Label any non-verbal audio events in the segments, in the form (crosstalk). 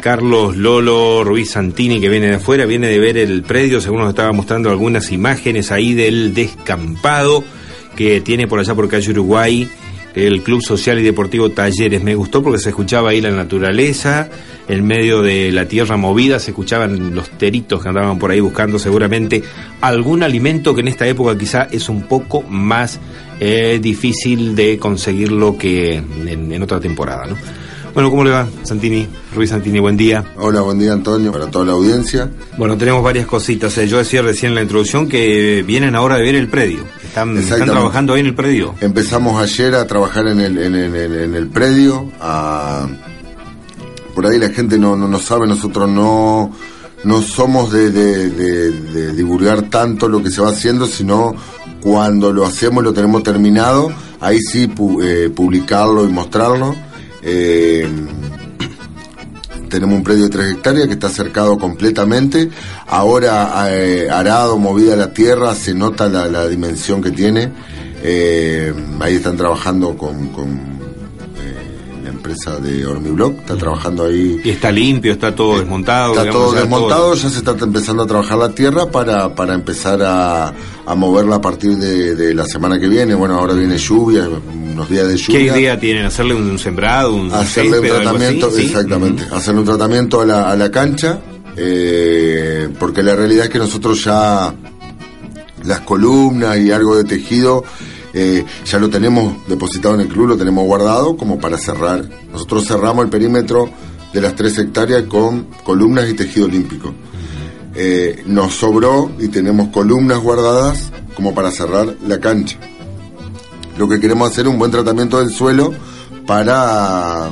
Carlos Lolo Ruiz Santini, que viene de afuera, viene de ver el predio, según nos estaba mostrando algunas imágenes ahí del descampado que tiene por allá por calle Uruguay el Club Social y Deportivo Talleres. Me gustó porque se escuchaba ahí la naturaleza, en medio de la tierra movida, se escuchaban los teritos que andaban por ahí buscando seguramente algún alimento que en esta época quizá es un poco más eh, difícil de conseguirlo que en, en otra temporada, ¿no? Bueno, ¿cómo le va, Santini? Ruiz Santini, buen día. Hola, buen día, Antonio, para toda la audiencia. Bueno, tenemos varias cositas. Eh, yo decía recién en la introducción que vienen ahora de ver el predio. Están, están trabajando ahí en el predio. Empezamos ayer a trabajar en el, en el, en el predio. Por ahí la gente no, no, no sabe, nosotros no, no somos de, divulgar tanto lo que se va haciendo, sino cuando lo hacemos, lo tenemos terminado, ahí sí eh, publicarlo y mostrarlo. Eh, tenemos un predio de 3 hectáreas que está cercado completamente. Ahora, eh, arado, movida la tierra, se nota la, dimensión que tiene. Ahí están trabajando con, empresa de Hormiblock, está trabajando ahí. Y está limpio, está todo desmontado. Está todo desmontado, ya se está empezando a trabajar la tierra para, para empezar a, moverla a partir de, de la semana que viene. Bueno, ahora viene lluvia, unos días de lluvia. ¿Qué idea tienen? ¿Hacerle un, sembrado? Un hacerle un tratamiento, exactamente. Hacerle un tratamiento a la, a la cancha, eh, porque la realidad es que nosotros ya las columnas y algo de tejido eh, ya lo tenemos depositado en el club, lo tenemos guardado como para cerrar. Nosotros cerramos el perímetro de las tres hectáreas con columnas y tejido olímpico. Eh, nos sobró y tenemos columnas guardadas como para cerrar la cancha. Lo que queremos hacer es un buen tratamiento del suelo para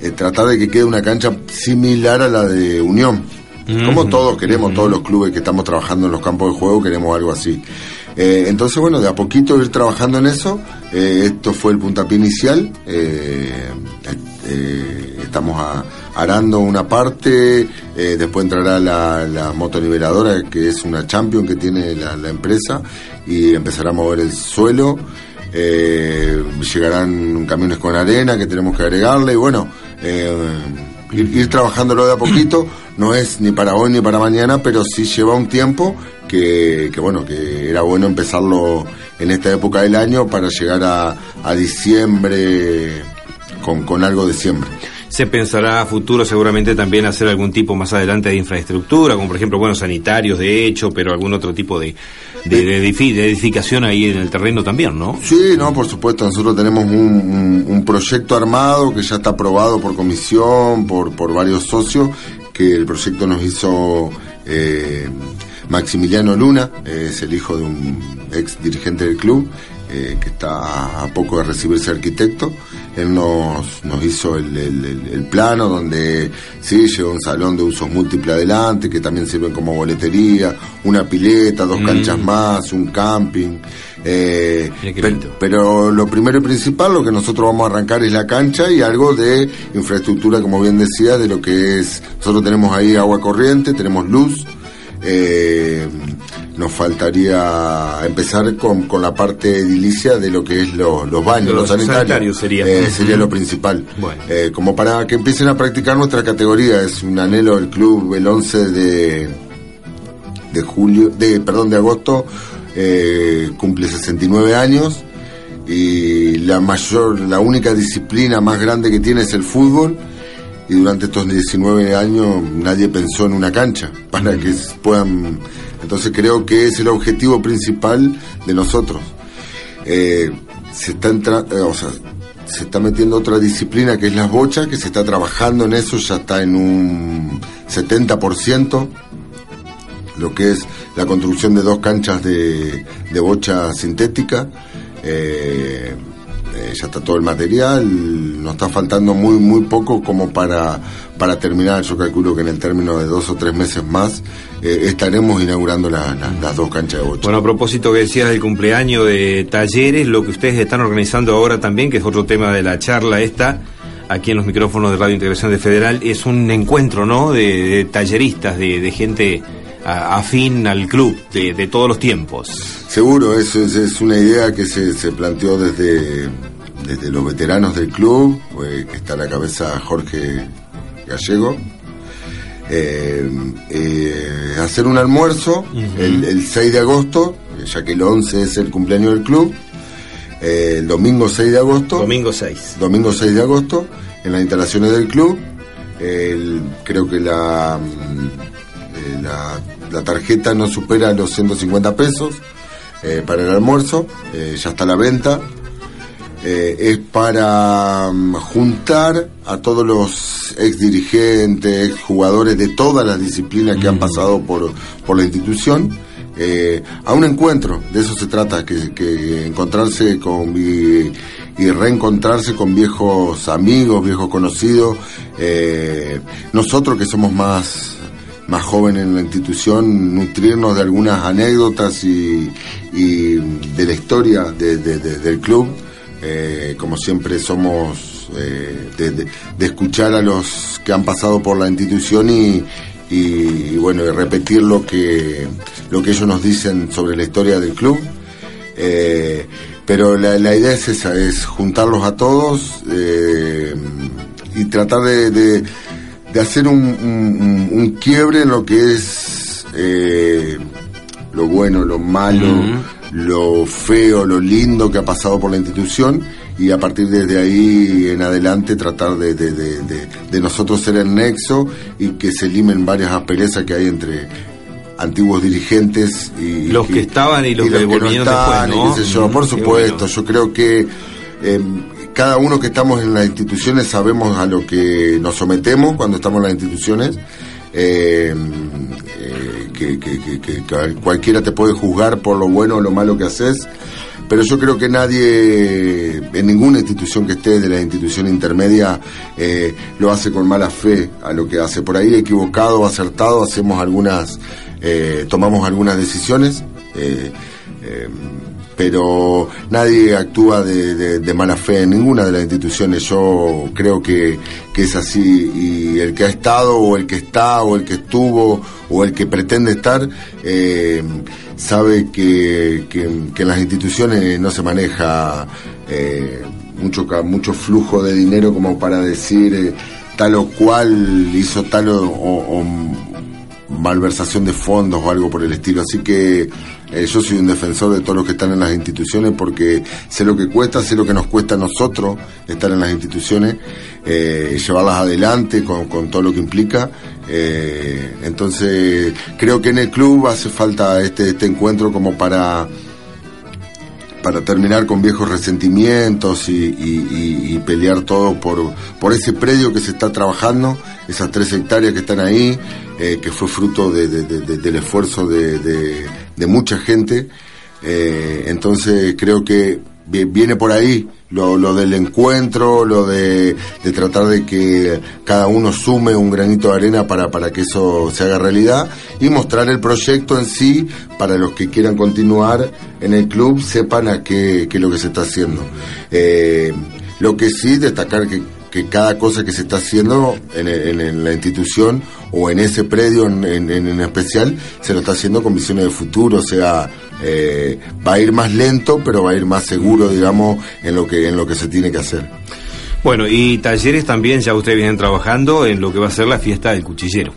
eh, tratar de que quede una cancha similar a la de Unión. Como todos queremos, todos los clubes que estamos trabajando en los campos de juego, queremos algo así. Eh, entonces, bueno, de a poquito ir trabajando en eso. Eh, esto fue el puntapié inicial. estamos arando una parte, después entrará la, la motoniveladora, que es una champion que tiene la, empresa, y empezará a mover el suelo eh, llegarán camiones con arena que tenemos que agregarle y bueno, ir, trabajándolo de a poquito, no es ni para hoy ni para mañana, pero sí lleva un tiempo que, bueno, que era bueno empezarlo en esta época del año para llegar a, a diciembre con, con algo de siempre se pensará a futuro seguramente también hacer algún tipo más adelante de infraestructura, como por ejemplo, bueno, sanitarios de hecho, pero algún otro tipo de, de, edificación ahí en el terreno también, ¿no? Sí, no, por supuesto, nosotros tenemos un, un, proyecto armado que ya está aprobado por comisión, por, por varios socios, que el proyecto nos hizo... Eh, Maximiliano Luna, es el hijo de un ex dirigente del club, eh, que está a poco de recibirse arquitecto. Él nos, nos hizo el, el, plano donde sí lleva un salón de usos múltiples adelante, que también sirven como boletería, una pileta, dos canchas mm. más, un camping. Eh, pero, lo primero y principal, lo que nosotros vamos a arrancar es la cancha y algo de infraestructura, como bien decía, de lo que es, nosotros tenemos ahí agua corriente, tenemos luz, eh, nos faltaría empezar con, con la parte edilicia de lo que es los baños, los, sanitarios. sería, eh, sería lo principal. Eh, como para que empiecen a practicar nuestra categoría. Es un anhelo del club el 11 de, de julio, de perdón, de agosto, eh, cumple 69 años y la mayor, la única disciplina más grande que tiene es el fútbol y durante estos 19 años nadie pensó en una cancha para que puedan entonces creo que es el objetivo principal de nosotros. Eh, se está eh, o sea, se está metiendo otra disciplina que es las bochas, que se está trabajando en eso, ya está en un 70%, lo que es la construcción de dos canchas de, bocha sintética. Eh, ya está todo el material, nos está faltando muy muy poco como para, para terminar, yo calculo que en el término de dos o tres meses más eh, estaremos inaugurando las dos canchas de bocha. Bueno, a propósito que decías del cumpleaños de talleres, lo que ustedes están organizando ahora también, que es otro tema de la charla esta, aquí en los micrófonos de Radio Integración de Federal, es un encuentro, ¿no?, de, talleristas, de, de gente afín al club de, todos los tiempos. Seguro, eso es, una idea que se, se, planteó desde, desde los veteranos del club, que está a la cabeza Jorge Gallego. Eh, eh, hacer un almuerzo el, el, 6 de agosto, ya que el 11 es el cumpleaños del club, eh, el domingo 6 de agosto. Domingo 6. Domingo 6 de agosto, en las instalaciones del club. creo que la, mm, la, la, tarjeta no supera los 150 pesos para el almuerzo, ya está a la venta. Es para mm, juntar a todos los ex dirigentes, ex jugadores de todas las disciplinas que han mm. pasado por, por la institución eh, a un encuentro, de eso se trata, que, encontrarse con y, reencontrarse con viejos amigos, viejos conocidos, eh, nosotros que somos más más jóvenes en la institución, nutrirnos de algunas anécdotas y, de la historia del club, eh, como siempre somos de, escuchar a los que han pasado por la institución y, bueno, y repetir lo que, lo que ellos nos dicen sobre la historia del club. Eh, pero la, idea es esa, es juntarlos a todos eh, y tratar de, de, hacer un, un, quiebre en lo que es eh, lo bueno, lo malo, lo feo, lo lindo que ha pasado por la institución y a partir de ahí en adelante tratar de, de, de, nosotros ser el nexo y que se limen varias asperezas que hay entre antiguos dirigentes y los que, estaban y los, que, volvieron después, ¿no? por supuesto, yo creo que em, cada uno que estamos en las instituciones sabemos a lo que nos sometemos cuando estamos en las instituciones. Em, eh, que, que, cualquiera te puede juzgar por lo bueno o lo malo que haces pero yo creo que nadie, en ninguna institución que esté de la institución intermedia, eh, lo hace con mala fe a lo que hace. Por ahí equivocado, acertado, hacemos algunas, eh, tomamos algunas decisiones. Eh, pero nadie actúa de, mala fe en ninguna de las instituciones. Yo creo que, que, es así y el que ha estado o el que está o el que estuvo o el que pretende estar eh, sabe que, que, en las instituciones no se maneja eh, mucho, mucho flujo de dinero como para decir eh, tal o cual hizo tal o malversación de fondos o algo por el estilo. Así que eh, yo soy un defensor de todos los que están en las instituciones porque sé lo que cuesta, sé lo que nos cuesta a nosotros estar en las instituciones, eh, llevarlas adelante con, todo lo que implica. Eh, entonces creo que en el club hace falta este, este encuentro como para para terminar con viejos resentimientos y, pelear todo por, por ese predio que se está trabajando, esas tres hectáreas que están ahí, eh, que fue fruto del esfuerzo de, mucha gente. Eh, entonces creo que viene por ahí lo, lo del encuentro, lo de, tratar de que cada uno sume un granito de arena para, para que eso se haga realidad y mostrar el proyecto en sí para los que quieran continuar en el club sepan a qué, qué es lo que se está haciendo. Eh, lo que sí, destacar que que cada cosa que se está haciendo en, la institución o en ese predio en, especial se lo está haciendo con visiones de futuro, o sea, eh, va a ir más lento, pero va a ir más seguro, digamos, en lo que en lo que se tiene que hacer. Bueno, y talleres también ya ustedes vienen trabajando en lo que va a ser la fiesta del cuchillero.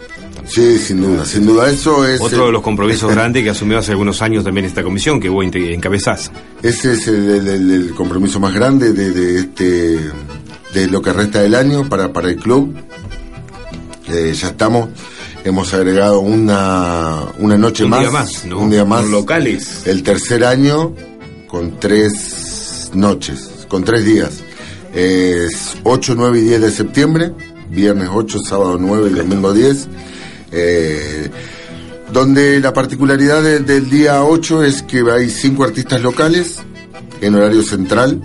Sí, sin duda, sin duda eso es... Otro de los compromisos (laughs) grandes que asumió hace algunos años también esta comisión, que vos encabezás. Ese es el, compromiso más grande de, este de lo que resta del año para, para el club. Eh, ya estamos, hemos agregado una, una noche más, día más un día más, locales. El tercer año con tres noches, con tres días. Es 8, 9 y 10 de septiembre, viernes 8, sábado 9 y domingo 10. Eh, donde la particularidad del día 8 es que hay cinco artistas locales en horario central,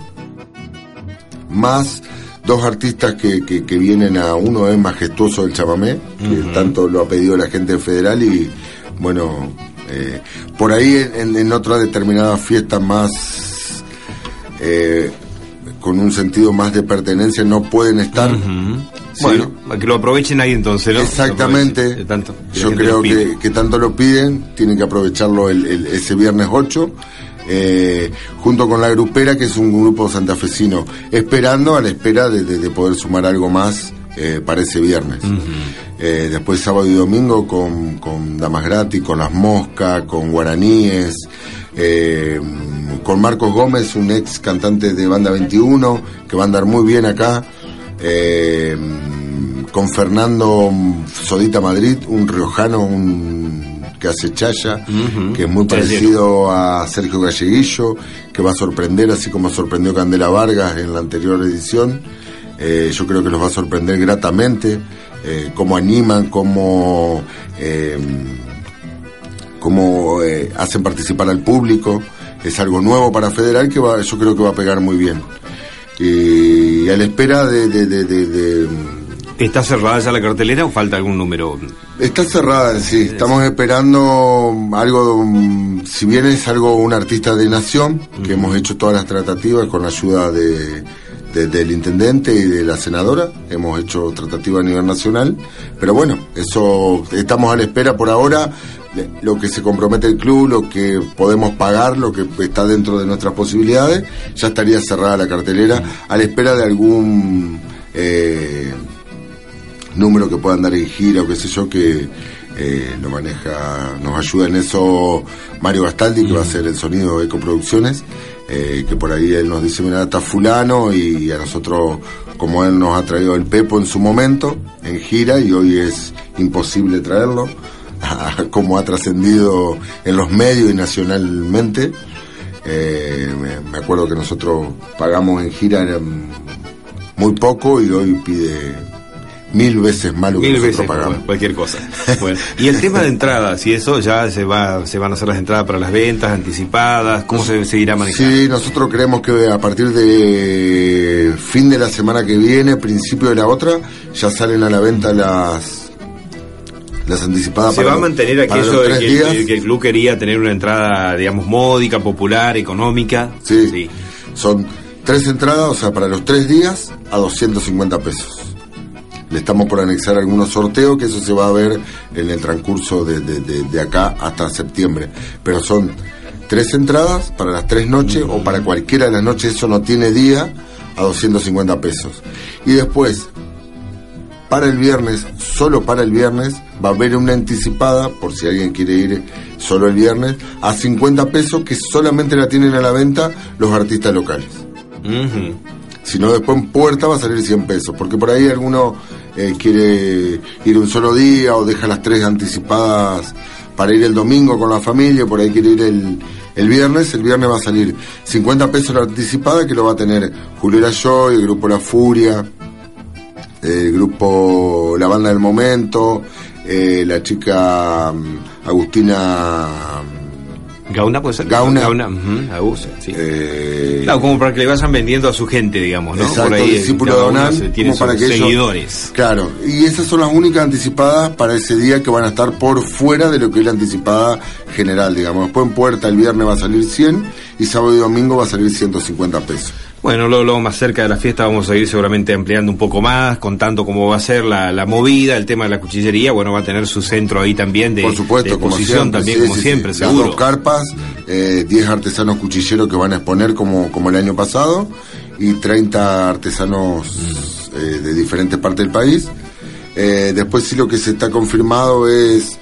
más dos artistas que, que, vienen a uno es majestuoso del chamamé, que tanto lo ha pedido la gente federal y bueno, eh, por ahí en, en otra determinada fiesta más eh, con un sentido más de pertenencia no pueden estar. Bueno, que lo aprovechen ahí entonces, ¿no? Exactamente. Tanto, Yo creo que, tanto lo piden, tienen que aprovecharlo el, ese viernes 8. Eh, junto con la grupera, que es un grupo santafesino, esperando a la espera de, poder sumar algo más eh, para ese viernes. Eh, después sábado y domingo con, con Damas Gratis, con Las Moscas, con Guaraníes, con Marcos Gómez, un ex cantante de Banda 21, que va a andar muy bien acá. con Fernando Sodita Madrid, un riojano, un que hace Chaya, que es muy parecido a Sergio Galleguillo, que va a sorprender, así como sorprendió Candela Vargas en la anterior edición. Eh, yo creo que los va a sorprender gratamente, eh, cómo animan, cómo, eh, cómo eh, hacen participar al público. Es algo nuevo para Federal que yo creo que va a pegar muy bien. Y, a la espera de ¿Está cerrada ya la cartelera o falta algún número? Está cerrada, sí. Estamos esperando algo, si bien es algo un artista de nación, que hemos hecho todas las tratativas con la ayuda de, del intendente y de la senadora. Hemos hecho tratativas a nivel nacional. Pero bueno, eso estamos a la espera por ahora. Lo que se compromete el club, lo que podemos pagar, lo que está dentro de nuestras posibilidades, ya estaría cerrada la cartelera a la espera de algún eh, número que puedan dar en gira o qué sé yo, que eh, lo maneja, nos ayuda en eso Mario Gastaldi, que va a hacer el sonido de Ecoproducciones, eh, que por ahí él nos dice, mira, está fulano, y a nosotros, como él nos ha traído el Pepo en su momento, en gira, y hoy es imposible traerlo, (laughs) como ha trascendido en los medios y nacionalmente. Eh, me, acuerdo que nosotros pagamos en gira muy poco y hoy pide mil veces más lo que mil veces, cualquier cosa. (laughs) Bueno, y el tema de entradas, y eso ya se va, se van a hacer las entradas para las ventas anticipadas, ¿cómo se seguirá manejando? Sí, nosotros creemos que a partir de fin de la semana que viene, principio de la otra, ya salen a la venta las las anticipadas. ¿Se va a mantener aquello de que, el club quería tener una entrada, digamos, módica, popular, económica? Sí, sí. Son tres entradas, o sea, para los tres días a 250 pesos le estamos por anexar algunos sorteos, que eso se va a ver en el transcurso de, de, acá hasta septiembre. Pero son tres entradas para las tres noches o para cualquiera de las noches, eso no tiene día, a 250 pesos. Y después, para el viernes, solo para el viernes, va a haber una anticipada, por si alguien quiere ir solo el viernes, a 50 pesos que solamente la tienen a la venta los artistas locales. Si no, después en puerta va a salir 100 pesos, porque por ahí alguno eh, quiere ir un solo día o deja las tres anticipadas para ir el domingo con la familia, por ahí quiere ir el, el viernes, el viernes va a salir 50 pesos la anticipada que lo va a tener Julio Layoy, el grupo La Furia, el grupo La Banda del Momento, eh, la chica mm, Agustina Gauna puede ser. Gauna. Gauna, sí. Eh, claro, como para que le vayan vendiendo a su gente, digamos, ¿no? Exacto, Por ahí, discípulo de tiene para que seguidores. claro, y esas son las únicas anticipadas para ese día que van a estar por fuera de lo que es la anticipada general, digamos. Después en puerta el viernes va a salir 100 y sábado y domingo va a salir 150 pesos. Bueno, luego, más cerca de la fiesta vamos a ir seguramente ampliando un poco más, contando cómo va a ser la, movida, el tema de la cuchillería, bueno, va a tener su centro ahí también de, Por supuesto, exposición también, como siempre, seguro. Las dos carpas, 10 eh, artesanos cuchilleros que van a exponer como, como el año pasado y 30 artesanos mm. eh, de diferentes partes del país. Eh, después sí lo que se está confirmado es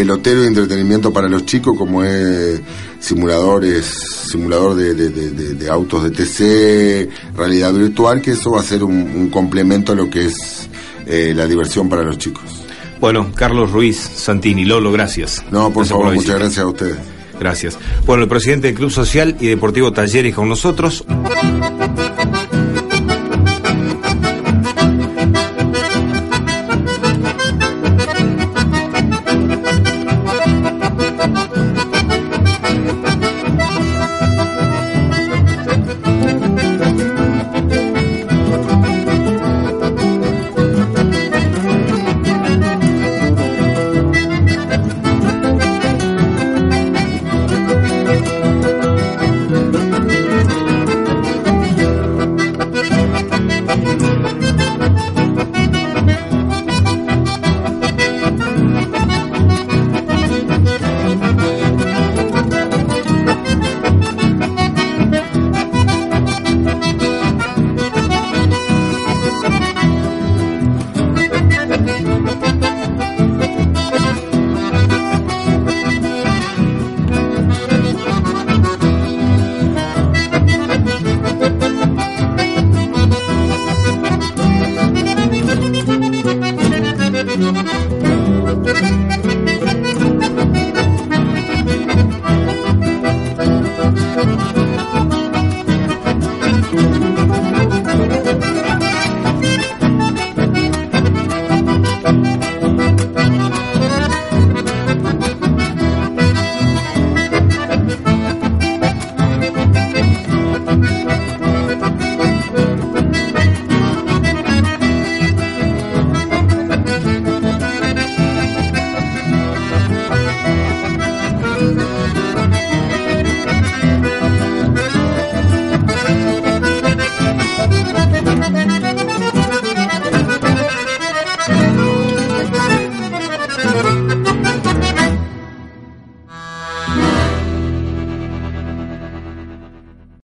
pelotero y entretenimiento para los chicos, como es simuladores, simulador de, autos de TC, realidad virtual, que eso va a ser un, complemento a lo que es eh, la diversión para los chicos. Bueno, Carlos Ruiz Santini, Lolo, gracias. No, por favor, muchas gracias a ustedes. Gracias. Bueno, el presidente del Club Social y Deportivo Talleres con nosotros.